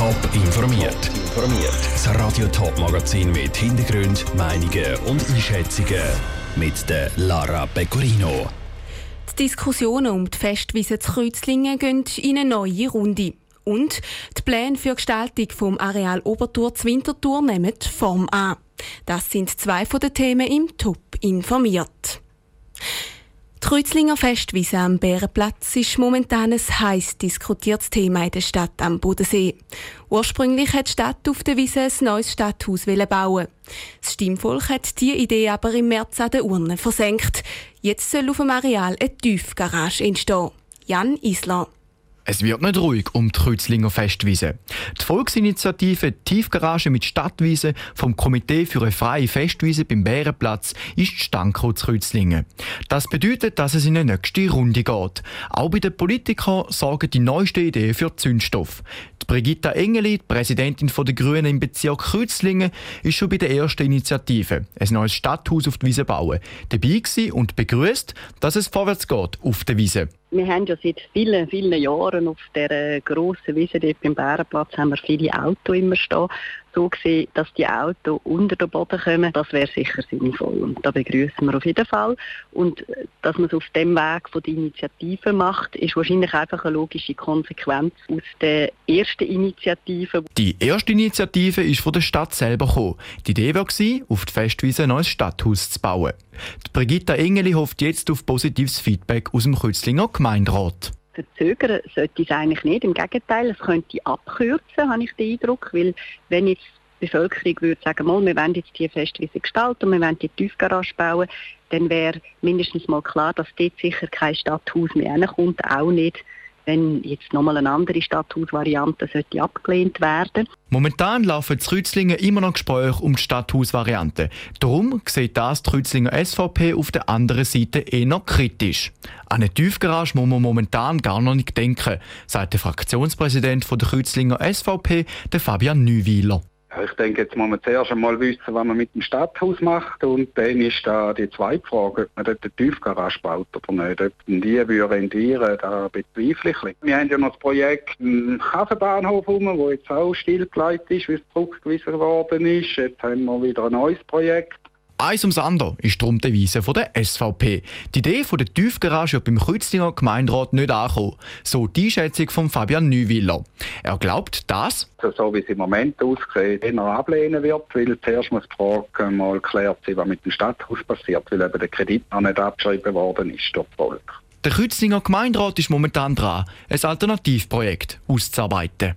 Top informiert. Informiert. Das Radio Top Magazin mit Hintergrund, Meinungen und Einschätzungen mit der Lara Pecorino. Die Diskussionen um die Festwiese zu Kreuzlingen gehen in eine neue Runde. Und die Pläne für die Gestaltung vom Areal Obertour zu Winterthur nehmen Form an. Das sind zwei von den Themen im Top informiert. Die Kreuzlinger Festwiese am Bärenplatz ist momentan ein heiß diskutiertes Thema in der Stadt am Bodensee. Ursprünglich hat die Stadt auf der Wiese ein neues Stadthaus bauen. Das Stimmvolk hat diese Idee aber im März an der Urne versenkt. Jetzt soll auf dem Areal eine Tiefgarage entstehen. Jan Isler. Es wird nicht ruhig um die Kreuzlinger Festwiese. Die Volksinitiative Tiefgarage mit Stadtwiese vom Komitee für eine freie Festwiese beim Bärenplatz ist Stanko zu Kreuzlingen. Das bedeutet, dass es in eine nächste Runde geht. Auch bei den Politikern sorgen die neuesten Ideen für Zündstoff. Die Brigitta Engeli, die Präsidentin der Grünen im Bezirk Kreuzlingen, ist schon bei der ersten Initiative, ein neues Stadthaus auf der Wiese bauen, dabei und begrüßt, dass es vorwärts geht auf der Wiese. Wir haben ja seit vielen, vielen Jahren auf der grossen Wiese dort beim Bärenplatz haben wir viele Autos immer stehen so gesehen, dass die Autos unter den Boden kommen, das wäre sicher sinnvoll. Und da begrüßen wir auf jeden Fall. Und äh, dass man es auf dem Weg von der Initiative macht, ist wahrscheinlich einfach eine logische Konsequenz aus der ersten Initiative. Die erste Initiative ist von der Stadt selber gekommen. Die Idee war, auf die Festwiese ein neues Stadthaus zu bauen. Die Brigitta Engeli hofft jetzt auf positives Feedback aus dem Kützlinger Gemeinderat verzögern sollte es eigentlich nicht. Im Gegenteil, es könnte abkürzen, habe ich den Eindruck, weil wenn jetzt die Bevölkerung würde sagen, mal, wir wollen jetzt die Festwiese gestalten und wir wollen die Tiefgarage bauen, dann wäre mindestens mal klar, dass dort sicher kein Stadthaus mehr kommt, auch nicht wenn jetzt nochmal eine andere Stadthausvariante sollte abgelehnt werden. Momentan laufen die Kreuzlingen immer noch Gespräche um die Stadthausvariante. Darum sieht das die Kreuzlinger SVP auf der anderen Seite eher kritisch. An eine Tiefgarage muss man momentan gar noch nicht denken, sagt der Fraktionspräsident der Kreuzlinger SVP, der Fabian Ich denke, jetzt muss man zuerst einmal wissen, was man mit dem Stadthaus macht und dann ist da die zweite Frage, ob man dort eine Tiefgarage baut oder nicht. Ob die würde rendieren, da bezweifle ich. Wir haben ja noch das Projekt im Hafenbahnhof rum, wo jetzt auch stillgelegt ist, wie es zurückgewiesen worden ist. Jetzt haben wir wieder ein neues Projekt. Eins ums andere ist darum die Weise von der SVP. Die Idee von der Tiefgarage beim Kreuzlinger Gemeinderat nicht angekommen. So die Einschätzung von Fabian Neuwiller. Er glaubt, dass also so wie es im Moment aussieht, eher ablehnen wird, weil zuerst muss die Frage mal geklärt sein, was mit dem Stadthaus passiert, weil eben der Kredit noch nicht abgeschrieben worden ist durch Volk. Der Kreuzlinger Gemeinderat ist momentan dran, ein Alternativprojekt auszuarbeiten.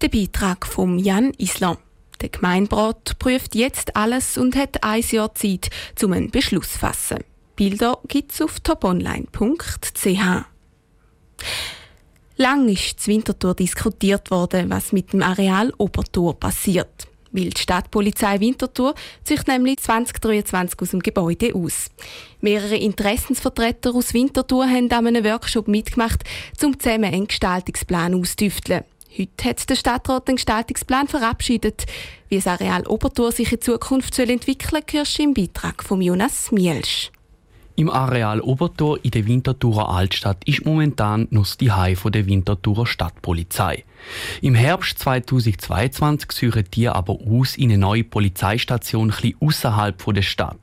Der Beitrag von Jan Islam. Der Gemeinderat prüft jetzt alles und hat ein Jahr Zeit, um einen Beschluss zu fassen. Bilder gibt es auf toponline.ch. Lang ist zur Winterthur diskutiert worden, was mit dem Areal Obertour passiert. Weil die Stadtpolizei Winterthur zieht nämlich 2023 aus dem Gebäude aus. Mehrere Interessensvertreter aus Winterthur haben an einem Workshop mitgemacht, um zusammen einen Gestaltungsplan auszutüfteln. Heute hat der Stadtrat den Gestaltungsplan verabschiedet. Wie das Areal Obertour sich in Zukunft entwickeln soll, hörst im Beitrag von Jonas Mielsch. Im Areal Obertor in der Winterthurer Altstadt ist momentan noch die Hai der Winterthurer Stadtpolizei. Im Herbst 2022 suchen die aber aus in eine neue Polizeistation etwas außerhalb der Stadt.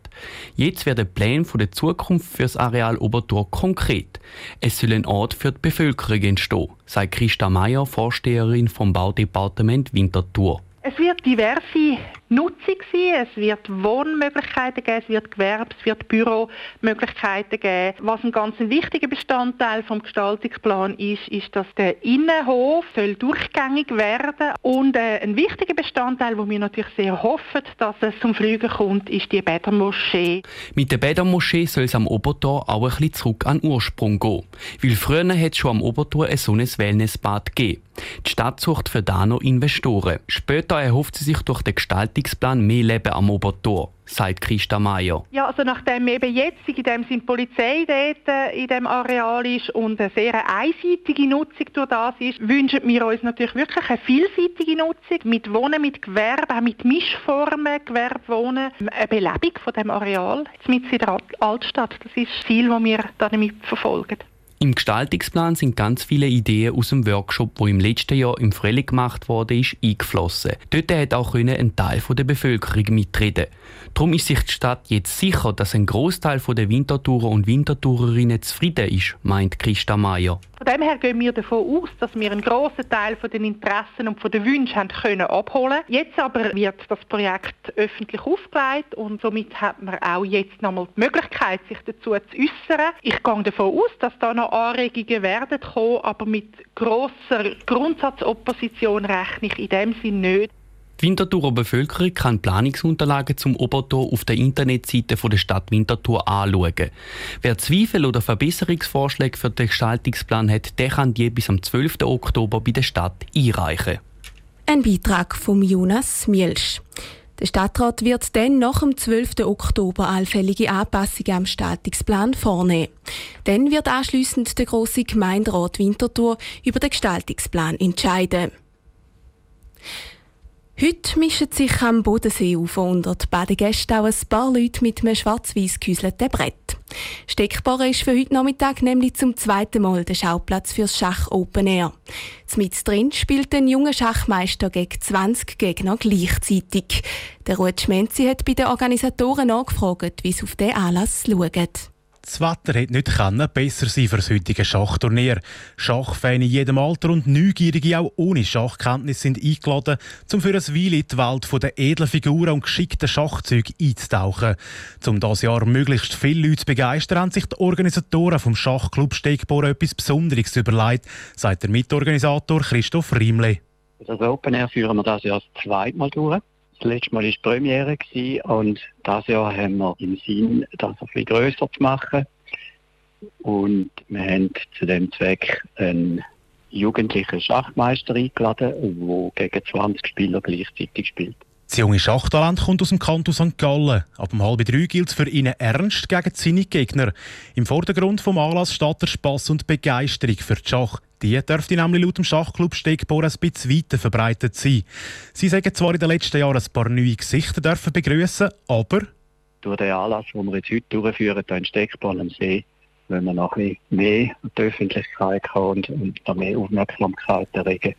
Jetzt werden Pläne der Zukunft für das Areal Obertor konkret. Es soll ein Ort für die Bevölkerung entstehen, sagt Christa Meyer, Vorsteherin vom Baudepartement Winterthur. Es wird diverse Nutzung sein. Es wird Wohnmöglichkeiten geben, es wird Gewerbe, es wird Büromöglichkeiten geben. Was ein ganz wichtiger Bestandteil vom Gestaltungsplan ist, ist, dass der Innenhof soll durchgängig werden und äh, ein wichtiger Bestandteil, wo wir natürlich sehr hoffen, dass es zum Fliegen kommt, ist die Bädermoschee. Mit der Bädermoschee soll es am Obertor auch ein bisschen zurück an den Ursprung gehen, weil früher hat es schon am Obertor ein so ein Wellnessbad gegeben. Die Stadt sucht für da noch Investoren. Später erhofft sie sich durch den Gestaltung Leistungsplan «Mehr Leben am Obertor», sagt Christa Mayer. Ja, also nachdem eben jetzt in dem sind Polizei dort äh, in dem Areal ist und eine sehr einseitige Nutzung durch das ist, wünschen wir uns natürlich wirklich eine vielseitige Nutzung mit Wohnen, mit Gewerbe, auch mit Mischformen, Gewerbewohnen, eine Belebung von dem Areal mit in der Altstadt. Das ist das Ziel, das wir damit verfolgen. Im Gestaltungsplan sind ganz viele Ideen aus dem Workshop, wo im letzten Jahr im Frühling gemacht wurde, eingeflossen. Dort hat auch ein Teil der Bevölkerung mitreden. Darum ist sich die Stadt jetzt sicher, dass ein Großteil der Wintertourer und Wintertourerinnen zufrieden ist, meint Christa Meier. Von dem her gehen wir davon aus, dass wir einen grossen Teil von Interessen und von den haben können abholen. Jetzt aber wird das Projekt öffentlich aufgelegt und somit hat man auch jetzt nochmal die Möglichkeit, sich dazu zu äußern. Ich gehe davon aus, dass da noch Anregungen werden kommen, aber mit grosser Grundsatzopposition rechne ich in dem Sinne nicht. Die Winterthurer Bevölkerung kann Planungsunterlagen zum Obertor auf der Internetseite der Stadt Winterthur anschauen. Wer Zweifel oder Verbesserungsvorschläge für den Gestaltungsplan hat, der kann die bis am 12. Oktober bei der Stadt einreichen. Ein Beitrag von Jonas Mielsch. Der Stadtrat wird dann nach dem 12. Oktober allfällige Anpassungen am Gestaltungsplan vornehmen. Dann wird anschließend der große Gemeinderat Winterthur über den Gestaltungsplan entscheiden. Heute mischen sich am Bodenseeufer unter die Badegäste auch ein paar Leute mit einem schwarz-weiß gehäuselten Brett. Steckbar ist für heute Nachmittag nämlich zum zweiten Mal der Schauplatz fürs Schach Open Air. Mit drin spielt ein junger Schachmeister gegen 20 Gegner gleichzeitig. Der Ruud Schmenzi hat bei den Organisatoren angefragt, wie sie auf diesen Anlass schauen. Das Wetter hätte nicht können besser sein für das heutige Schachturnier. Schachfans in jedem Alter und Neugierige auch ohne Schachkenntnis sind eingeladen, um für ein Weile in die Welt der edlen Figuren und geschickten Schachzüge einzutauchen. Um das Jahr möglichst viele Leute zu begeistern, haben sich die Organisatoren vom Schachclub Stegbor etwas Besonderes überlegt, sagt der Mitorganisator Christoph Riemle. Das Open Air führen wir das Jahr zweimal durch. Das letzte Mal war die Premiere und dieses Jahr haben wir im Sinn, das ein bisschen grösser zu machen. Und wir haben zu dem Zweck einen jugendlichen Schachmeister eingeladen, der gegen 20 Spieler gleichzeitig spielt. Junge Schachtalent kommt aus dem Kanton St. Gallen. Ab um halb drei gilt es für ihn ernst gegen seine Gegner. Im Vordergrund vom Anlass steht der Spass und Begeisterung für die Schach. Die dürfte nämlich laut dem Schachclub Stegbohr ein bisschen weiter verbreitet sein. Sie sagen zwar in den letzten Jahren ein paar neue Gesichter dürfen begrüßen, aber durch den Anlass, den wir jetzt heute durchführen, hier in Stegbohr am See, wenn wir noch ein bisschen mehr die Öffentlichkeit haben und, und noch mehr Aufmerksamkeit erregen,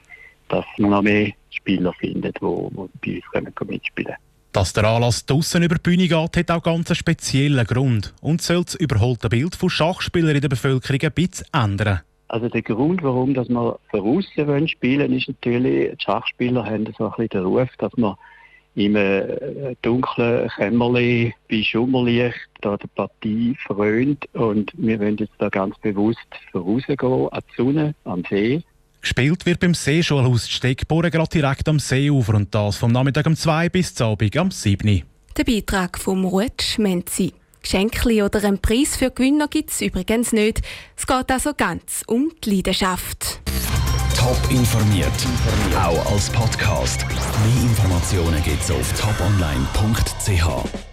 dass man noch mehr Spieler findet, die, die bei uns mitspielen dass der Anlass draussen über die Bühne geht, hat auch ganz einen speziellen Grund und soll das überholte Bild von Schachspielern in der Bevölkerung ein bisschen ändern. Also der Grund, warum dass wir voraus spielen ist natürlich, die Schachspieler haben so ein bisschen den Ruf, dass man im äh, dunklen Kämmerli bei Schummerlicht da die Partie frönt und wir wollen jetzt da ganz bewusst vorausgehen an die Sonne, am See. Gespielt wird beim Seeschulhaus Steckbohren gerade direkt am Seeufer und das vom Nachmittag um 2 bis zum Abend am 7. Der Beitrag vom Ruth Schmenzi. Geschenke oder einen Preis für Gewinner gibt es übrigens nicht. Es geht also ganz um die Leidenschaft. Top informiert, auch als Podcast. Mehr Informationen gibt es auf toponline.ch.